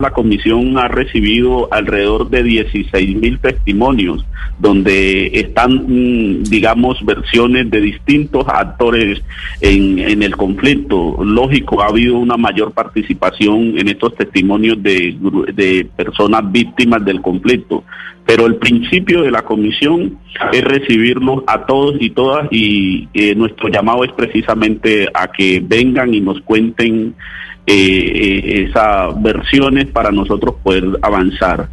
La comisión ha recibido alrededor de 16 mil testimonios donde están, mm, digamos, versiones de distintos actores en, el conflicto. Lógico, ha habido una mayor participación en estos testimonios de, de personas víctimas del conflicto. Pero el principio de la comisión es recibirlos a todos y todas y eh, nuestro llamado es precisamente a que vengan y nos cuenten eh, esas versiones para nosotros poder avanzar.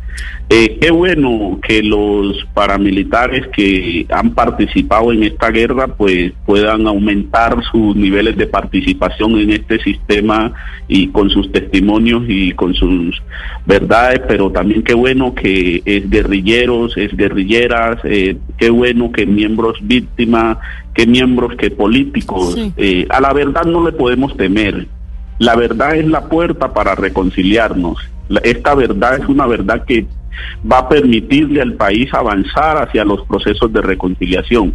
Eh, qué bueno que los paramilitares que han participado en esta guerra pues puedan aumentar sus niveles de participación en este sistema y con sus testimonios y con sus verdades, pero también qué bueno que es guerrilleros, es guerrilleras, eh, qué bueno que miembros víctimas, qué miembros que políticos, eh, a la verdad no le podemos temer la verdad es la puerta para reconciliarnos. Esta verdad es una verdad que va a permitirle al país avanzar hacia los procesos de reconciliación.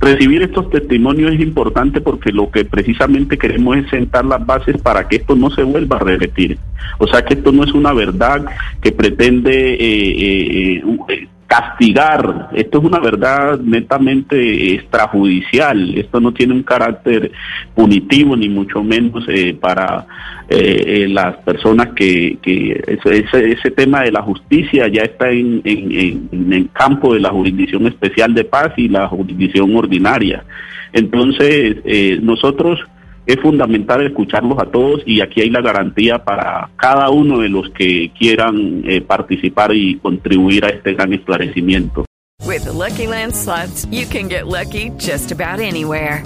Recibir estos testimonios es importante porque lo que precisamente queremos es sentar las bases para que esto no se vuelva a repetir. O sea que esto no es una verdad que pretende eh, eh, eh castigar. Esto es una verdad netamente extrajudicial. Esto no tiene un carácter punitivo ni mucho menos eh, para eh, eh, las personas que, ese, ese, tema de la justicia ya está en, en, en el campo de la jurisdicción especial de paz y la jurisdicción ordinaria. Entonces, nosotros es fundamental escucharlos a todos y aquí hay la garantía para cada uno de los que quieran eh, participar y contribuir a este gran esclarecimiento. With the Lucky Land slots, you can get lucky just about anywhere.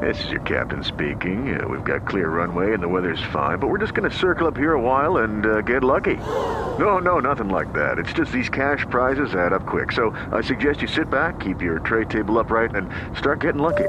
This is your captain speaking. Uh, we've got clear runway and the weather's fine, but we're just going to circle up here a while and uh, get lucky. No, no, nothing like that. It's just these cash prizes add up quick. So I suggest you sit back, keep your tray table upright, and start getting lucky.